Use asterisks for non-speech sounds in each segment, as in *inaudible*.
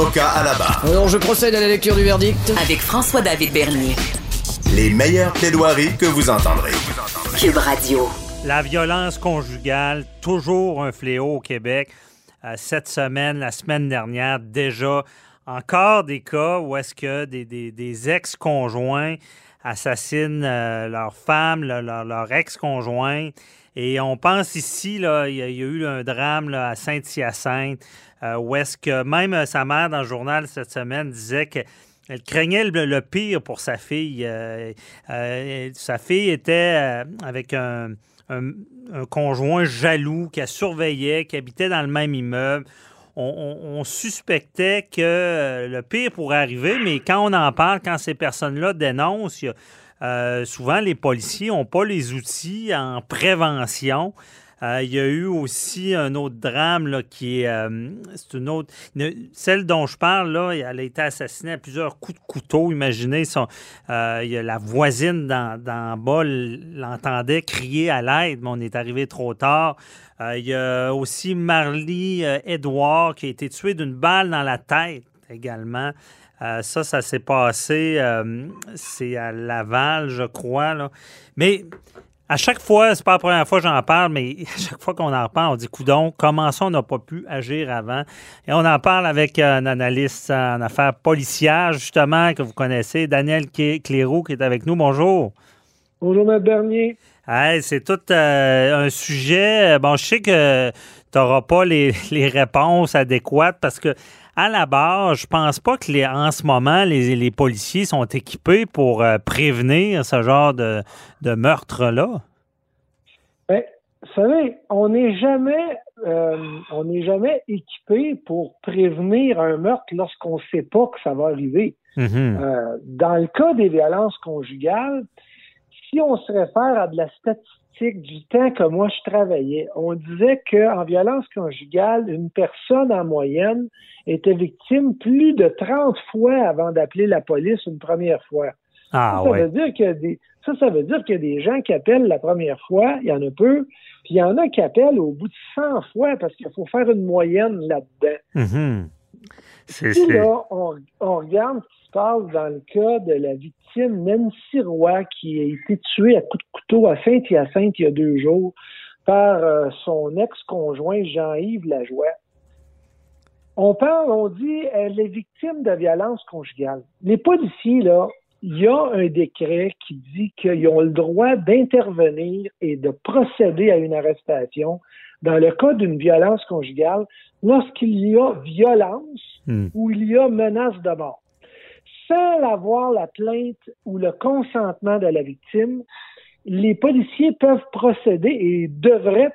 Avocat à la barre. Alors, je procède à la lecture du verdict. Avec François-David Bernier. Les meilleures plaidoiries que vous entendrez. Cube Radio. La violence conjugale, toujours un fléau au Québec. Euh, cette semaine, la semaine dernière, déjà, encore des cas où est-ce que des, ex-conjoints assassinent euh, leurs femmes, leur, ex-conjoint. Et on pense ici, il y, a, eu un drame à Saint-Hyacinthe, euh, où est-ce que même sa mère, dans le journal cette semaine, disait que elle craignait le, pire pour sa fille. sa fille était avec un, un, conjoint jaloux qui a surveillait, qui habitait dans le même immeuble. On, suspectait que le pire pourrait arriver, mais quand on en parle, quand ces personnes-là dénoncent, euh, souvent les policiers n'ont pas les outils en prévention. Euh, il y a eu aussi un autre drame là, qui est. Euh, c'est une autre. celle dont je parle, là, elle a été assassinée à plusieurs coups de couteau. Imaginez, son, euh, il y a la voisine dans, dans bas l'entendait crier à l'aide, mais on est arrivé trop tard. il y a aussi Marlie Edouard qui a été tuée d'une balle dans la tête également. ça, ça s'est passé, c'est à Laval, je crois. Là. Mais à chaque fois, c'est pas la première fois que j'en parle, mais *laughs* à chaque fois qu'on en parle, on dit coudon, comment ça on n'a pas pu agir avant? Et on en parle avec un analyste en affaires policières, justement, que vous connaissez, Daniel Clérou, qui est avec nous. Bonjour. Bonjour, M. Bernier. c'est tout euh, un sujet. Bon, je sais que tu n'auras pas les, *laughs* les, réponses adéquates parce que à la base, je pense pas que les, en ce moment, les, policiers sont équipés pour euh, prévenir ce genre de, meurtre-là. Bien, vous savez, on n'est jamais, euh, on n'est jamais équipé pour prévenir un meurtre lorsqu'on ne sait pas que ça va arriver. Mm-hmm. Euh, dans le cas des violences conjugales, si on se réfère à de la statistique du temps que moi je travaillais, on disait qu'en violence conjugale, une personne en moyenne était victime plus de 30 fois avant d'appeler la police une première fois. Ah, ça, veut dire a des, ça, ça veut dire qu'il y a des gens qui appellent la première fois, il y en a peu, puis il y en a qui appellent au bout de 100 fois parce qu'il faut faire une moyenne là-dedans. Mm-hmm. Puis là, on, on, regarde se passe dans le cas de la victime Nancy Roy qui a été tuée à coups de couteau à Saint-Hyacinthe il y a deux jours par euh, son ex-conjoint Jean-Yves Lajoie. On parle, on dit, elle est victime de violence conjugale. Les policiers, là, il y a un décret qui dit qu'ils ont le droit d'intervenir et de procéder à une arrestation dans le cas d'une violence conjugale lorsqu'il y a violence hmm. ou il y a menace de mort. Sans avoir la plainte ou le consentement de la victime, les policiers peuvent procéder et devraient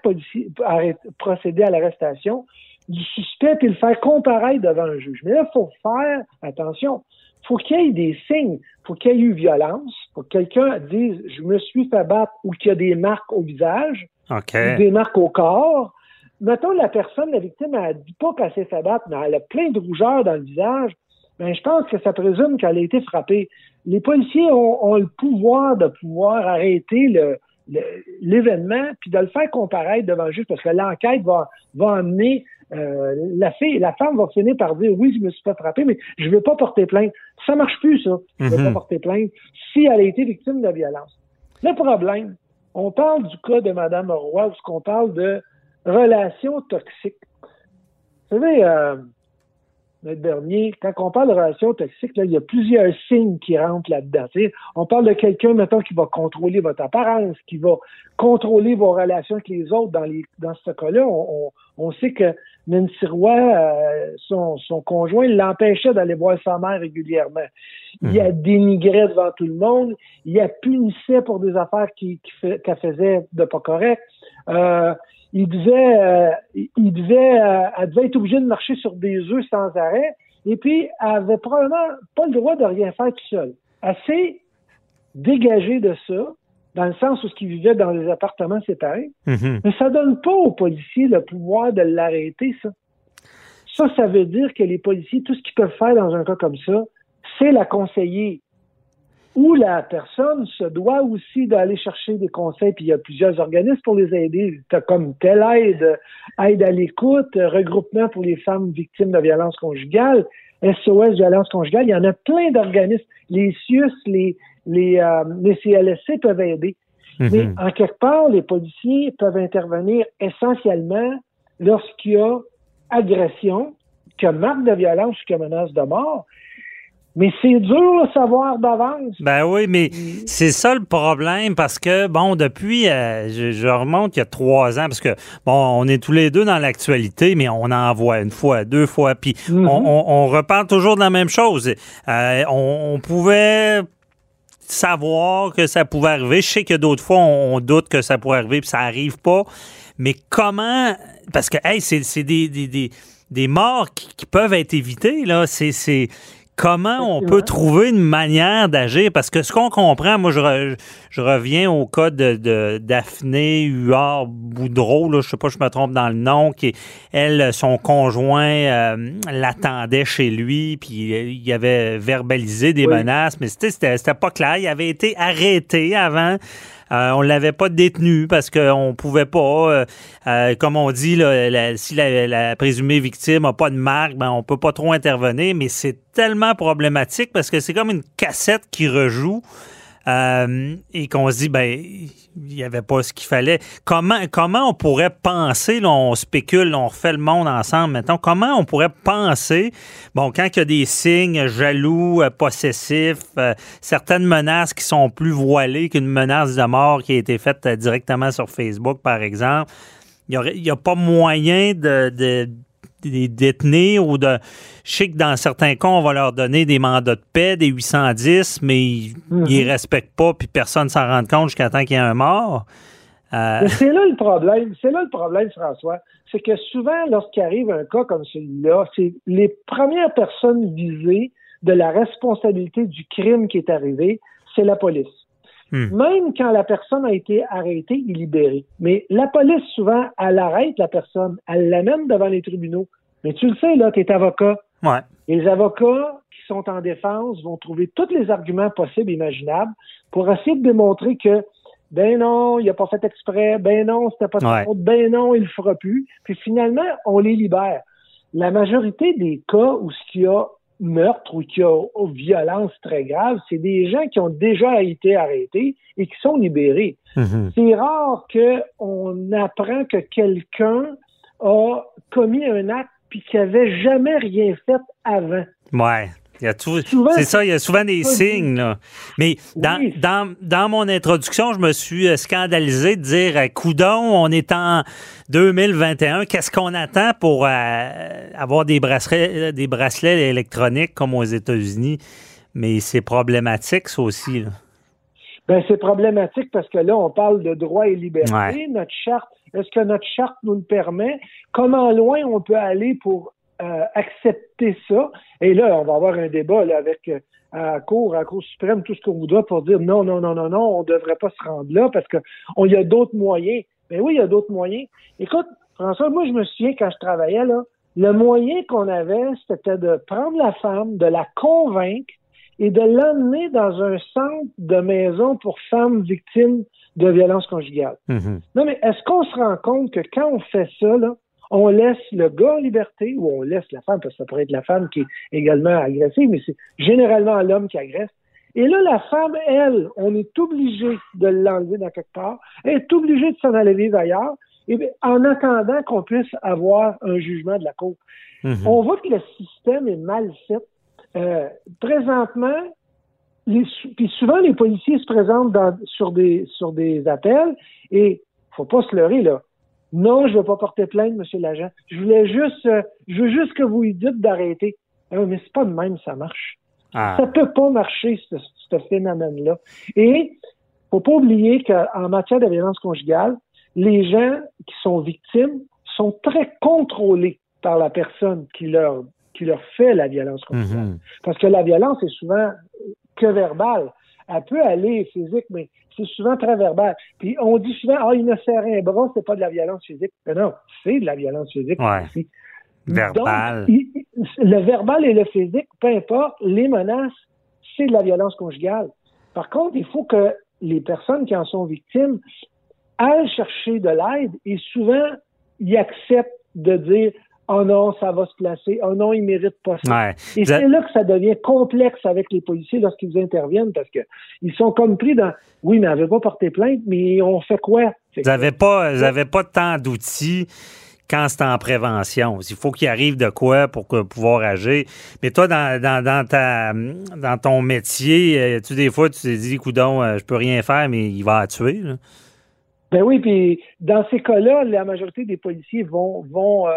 procéder à l'arrestation du suspect et le faire comparaître devant un juge. Mais là, il faut faire attention. faut qu'il y ait des signes. faut qu'il y ait eu violence. faut que quelqu'un dise « je me suis fait battre » ou qu'il y a des marques au visage des marques au corps. Mettons, la personne, la victime, elle dit pas qu'elle s'est fait battre, mais elle a plein de rougeurs dans le visage. Ben, je pense que ça présume qu'elle a été frappée. Les policiers ont, le pouvoir de pouvoir arrêter le, l'événement puis de le faire comparaître devant le juge parce que l'enquête va, va amener euh, la fille, la femme va finir par dire oui, je me suis fait frapper, mais je ne veux pas porter plainte. Ça marche plus, ça. Je ne veux pas mhm. porter plainte si elle a été victime de violence. Le problème, on parle du cas de Mme Roy, parce qu'on parle de relations toxiques. Vous savez, euh, le dernier, quand on parle de relations toxiques, il y a plusieurs signes qui rentrent là-dedans. On parle de quelqu'un, maintenant qui va contrôler votre apparence, qui va contrôler vos relations avec les autres. Dans, les, dans ce cas-là, on, sait que Nancy Roy, euh, son, son conjoint, l'empêchait d'aller voir sa mère régulièrement. Il a mhm. dénigré devant tout le monde. Il a punissait pour des affaires qu'elle faisait de pas correct. Euh, il devait, euh, il devait, euh, elle devait être obligée de marcher sur des œufs sans arrêt. Et puis, elle avait probablement pas le droit de rien faire tout seul. Elle s'est dégagée de ça, dans le sens où ce qui vivait dans les appartements séparés. Mhm. Mais ça donne pas aux policiers le pouvoir de l'arrêter, ça. Ça, ça veut dire que les policiers, tout ce qu'ils peuvent faire dans un cas comme ça, c'est la conseiller. Ou la personne se doit aussi d'aller chercher des conseils, puis il y a plusieurs organismes pour les aider. Tu comme telle aide, aide à l'écoute, regroupement pour les femmes victimes de violences conjugales, SOS violence conjugale, il y en a plein d'organismes. Les CIUS, les, les, euh, les CLSC peuvent aider. Mhm. Mais en quelque part, les policiers peuvent intervenir essentiellement lorsqu'il y a agression, qu'il y a marque de violence ou qu'il y a menace de mort. Mais c'est dur à savoir d'avance. Ben oui, mais c'est ça le problème parce que, bon, depuis, euh, je, je remonte il y a trois ans parce que, bon, on est tous les deux dans l'actualité, mais on en voit une fois, deux fois, puis Mhm. on, on, on reparle toujours de la même chose. Euh, on, on pouvait savoir que ça pouvait arriver. Je sais que d'autres fois, on, on doute que ça pourrait arriver, puis ça arrive pas. Mais comment... Parce que, hey, c'est c'est des, des, des, des morts qui, qui peuvent être évitées, là. C'est... Comment on peut trouver une manière d'agir? Parce que ce qu'on comprend, moi, je, re- je reviens au cas de, de Daphné Huard Boudreau, là, je sais pas, je me trompe dans le nom, qui, elle, son conjoint euh, l'attendait chez lui, puis il avait verbalisé des Oui. menaces, mais c'était- c'était c'était pas clair. Il avait été arrêté avant. Euh, on l'avait pas détenu parce qu'on pouvait pas, euh, euh, comme on dit, là, si la, la présumée victime n'a pas de marque, ben, on peut pas trop intervenir, mais c'est tellement problématique parce que c'est comme une cassette qui rejoue euh, et qu'on se dit, ben, il n'y avait pas ce qu'il fallait. Comment, comment on pourrait penser, là, on spécule, on refait le monde ensemble maintenant, comment on pourrait penser, bon, quand il y a des signes jaloux, euh, possessifs, euh, certaines menaces qui sont plus voilées qu'une menace de mort qui a été faite directement sur Facebook, par exemple, il n'y a pas moyen de, de de les détenir ou de. Je sais que dans certains cas, on va leur donner des mandats de paix, des 810, mais ils Mhm. ne respectent pas, puis personne ne s'en rend compte jusqu'à temps qu'il y ait un mort. Euh, Mais c'est là le problème. C'est là le problème, François. C'est que souvent, lorsqu'il arrive un cas comme celui-là, c'est les premières personnes visées de la responsabilité du crime qui est arrivé, c'est la police. Hmm. Même quand la personne a été arrêtée et libérée. Mais la police, souvent, elle arrête la personne, elle l'amène devant les tribunaux. Mais tu le sais, là, tu es avocat. ouais. Les avocats qui sont en défense vont trouver tous les arguments possibles et imaginables pour essayer de démontrer que ben non, il n'a pas fait exprès, ben non, c'était pas de Ouais. faute, ben non, il le fera plus. Puis finalement, on les libère. La majorité des cas où il y a meurtre ou qu'il y a violence très grave, c'est des gens qui ont déjà été arrêtés et qui sont libérés. Mhm. C'est rare qu'on apprend que quelqu'un a commis un acte puis qu'il n'avait jamais rien fait avant. Ouais. Il y a tout- Souvent, c'est ça, il y a souvent des signes. Là. Mais dans, Oui. dans, dans mon introduction, je me suis euh, scandalisé de dire euh, Coudon, on est en 2021, qu'est-ce qu'on attend pour euh, avoir des bracelets, des bracelets électroniques comme aux États-Unis? Mais c'est problématique, ça aussi. là. Ben, c'est problématique parce que là, on parle de droits et libertés. Ouais. Notre charte, est-ce que notre charte nous le permet? Comment loin on peut aller pour euh, accepter ça? Et là, on va avoir un débat là, avec euh, à la Cour, à la Cour suprême, tout ce qu'on voudra pour dire non, non, non, non, non, on ne devrait pas se rendre là parce qu'il y a d'autres moyens. Mais oui, il y a d'autres moyens. Écoute, François, moi, je me souviens quand je travaillais là, le moyen qu'on avait, c'était de prendre la femme, de la convaincre et de l'emmener dans un centre de maison pour femmes victimes de violences conjugales. Mhm. Non, mais est-ce qu'on se rend compte que quand on fait ça, là, on laisse le gars en liberté ou on laisse la femme, parce que ça pourrait être la femme qui est également agressive, mais c'est généralement l'homme qui agresse. Et là, la femme, elle, on est obligé de l'enlever dans quelque part, elle est obligée de s'en aller vivre ailleurs, et bien, en attendant qu'on puisse avoir un jugement de la Cour. Mhm. On voit que le système est mal fait. Euh, présentement, les, puis souvent les policiers se présentent dans- sur des sur des appels et faut pas se leurrer là. Non, je ne veux pas porter plainte, monsieur l'agent. Je voulais juste, euh, je veux juste que vous lui dites d'arrêter. Ah mais c'est pas de même, ça marche. Ah. Ça peut pas marcher, ce, ce phénomène-là. Et faut pas oublier qu'en matière de violence conjugale, les gens qui sont victimes sont très contrôlés par la personne qui leur qui leur fait la violence conjugale. Mhm. Parce que la violence est souvent que verbale. Elle peut aller physique, mais c'est souvent très verbal. Puis on dit souvent, ah, il me serre un bras, c'est pas de la violence physique. Mais non, c'est de la violence physique Ouais. aussi. Verbal. Donc, il- le verbal et le physique, peu importe, les menaces, c'est de la violence conjugale. Par contre, il faut que les personnes qui en sont victimes aillent chercher de l'aide et souvent, ils acceptent de dire Oh non, ça va se placer. Oh non, il mérite pas ça. Ouais. Et c'est là que ça devient complexe avec les policiers lorsqu'ils interviennent parce que ils sont comme pris dans oui, mais elle veut pas porter plainte, mais on fait quoi? Vous n'avez pas, vous avez pas tant d'outils quand c'est en prévention. Il faut qu'il arrive de quoi pour que- pouvoir agir. Mais toi, dans, dans, dans ta, dans ton métier, euh, tu des fois, tu t'es dit, coudon, euh, je peux rien faire, mais il va la tuer. là. Ben oui, puis dans ces cas-là, la majorité des policiers vont vont euh,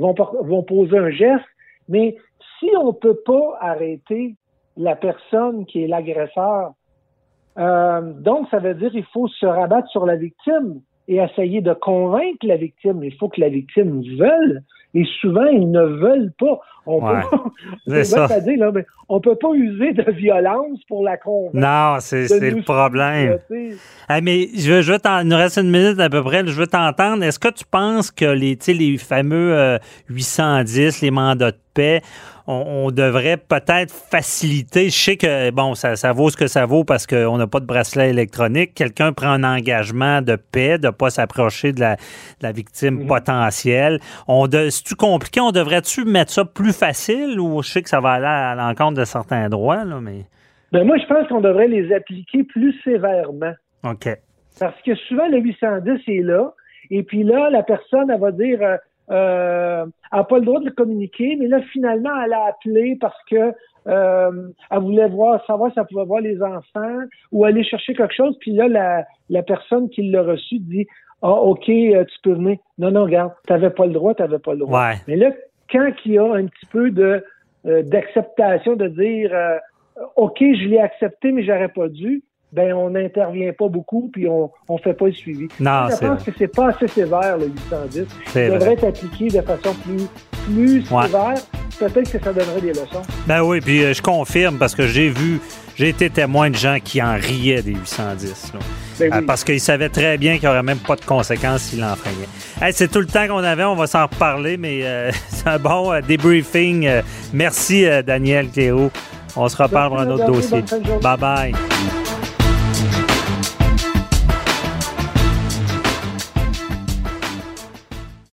vont, poser un geste, mais si on peut pas arrêter la personne qui est l'agresseur, euh, donc ça veut dire qu'il faut se rabattre sur la victime et essayer de convaincre la victime. Il faut que la victime veuille. Et souvent, ils ne veulent pas. On Ouais. *laughs* peut pas, C'est c'est bête ça. à dire, là, mais on peut pas user de violence pour la convaincre. Non, c'est le problème. Ah, mais je veux, je veux il nous reste une minute à peu près. Je veux t'entendre. Est-ce que tu penses que les, les fameux euh, 810, les mandats de paix, on, on devrait peut-être faciliter? Je sais que, bon, ça, ça vaut ce que ça vaut parce qu'on n'a pas de bracelet électronique. Quelqu'un prend un engagement de paix, de ne pas s'approcher de la, de la victime potentielle. On de- C'est-tu compliqué? On devrait-tu mettre ça plus facile ou je sais que ça va aller à l'encontre de certains droits, là, mais. Ben moi, je pense qu'on devrait les appliquer plus sévèrement. OK. Parce que souvent, le 810 est là, et puis là, la personne, elle va dire, euh, elle n'a pas le droit de le communiquer, mais là, finalement, elle a appelé parce que euh, elle voulait voir, savoir si elle pouvait voir les enfants ou aller chercher quelque chose, puis là, la, la personne qui l'a reçu dit, ah, OK, euh, tu peux venir. Non, non, regarde, t'avais pas le droit, t'avais pas le droit. Ouais. Mais là, quand il y a un petit peu de euh, d'acceptation de dire euh, OK, je l'ai accepté, mais j'aurais pas dû, ben on n'intervient pas beaucoup puis on on fait pas le suivi. Non, je pense que c'est pas assez sévère le 810. C'est Il vrai. devrait être appliqué de façon plus plus Ouais. sévère. Peut-être que ça donnerait des leçons. Ben oui, puis euh, je confirme parce que j'ai vu, j'ai été témoin de gens qui en riaient des 810. là. Ben Euh, oui. parce qu'ils savaient très bien qu'il n'y aurait même pas de conséquences s'ils l'enfreignaient. Hey, c'est tout le temps qu'on avait, on va s'en reparler, mais euh, *laughs* c'est un bon débriefing. Merci, Daniel Cléo. On se reparle pour un autre dossier. Bye bye.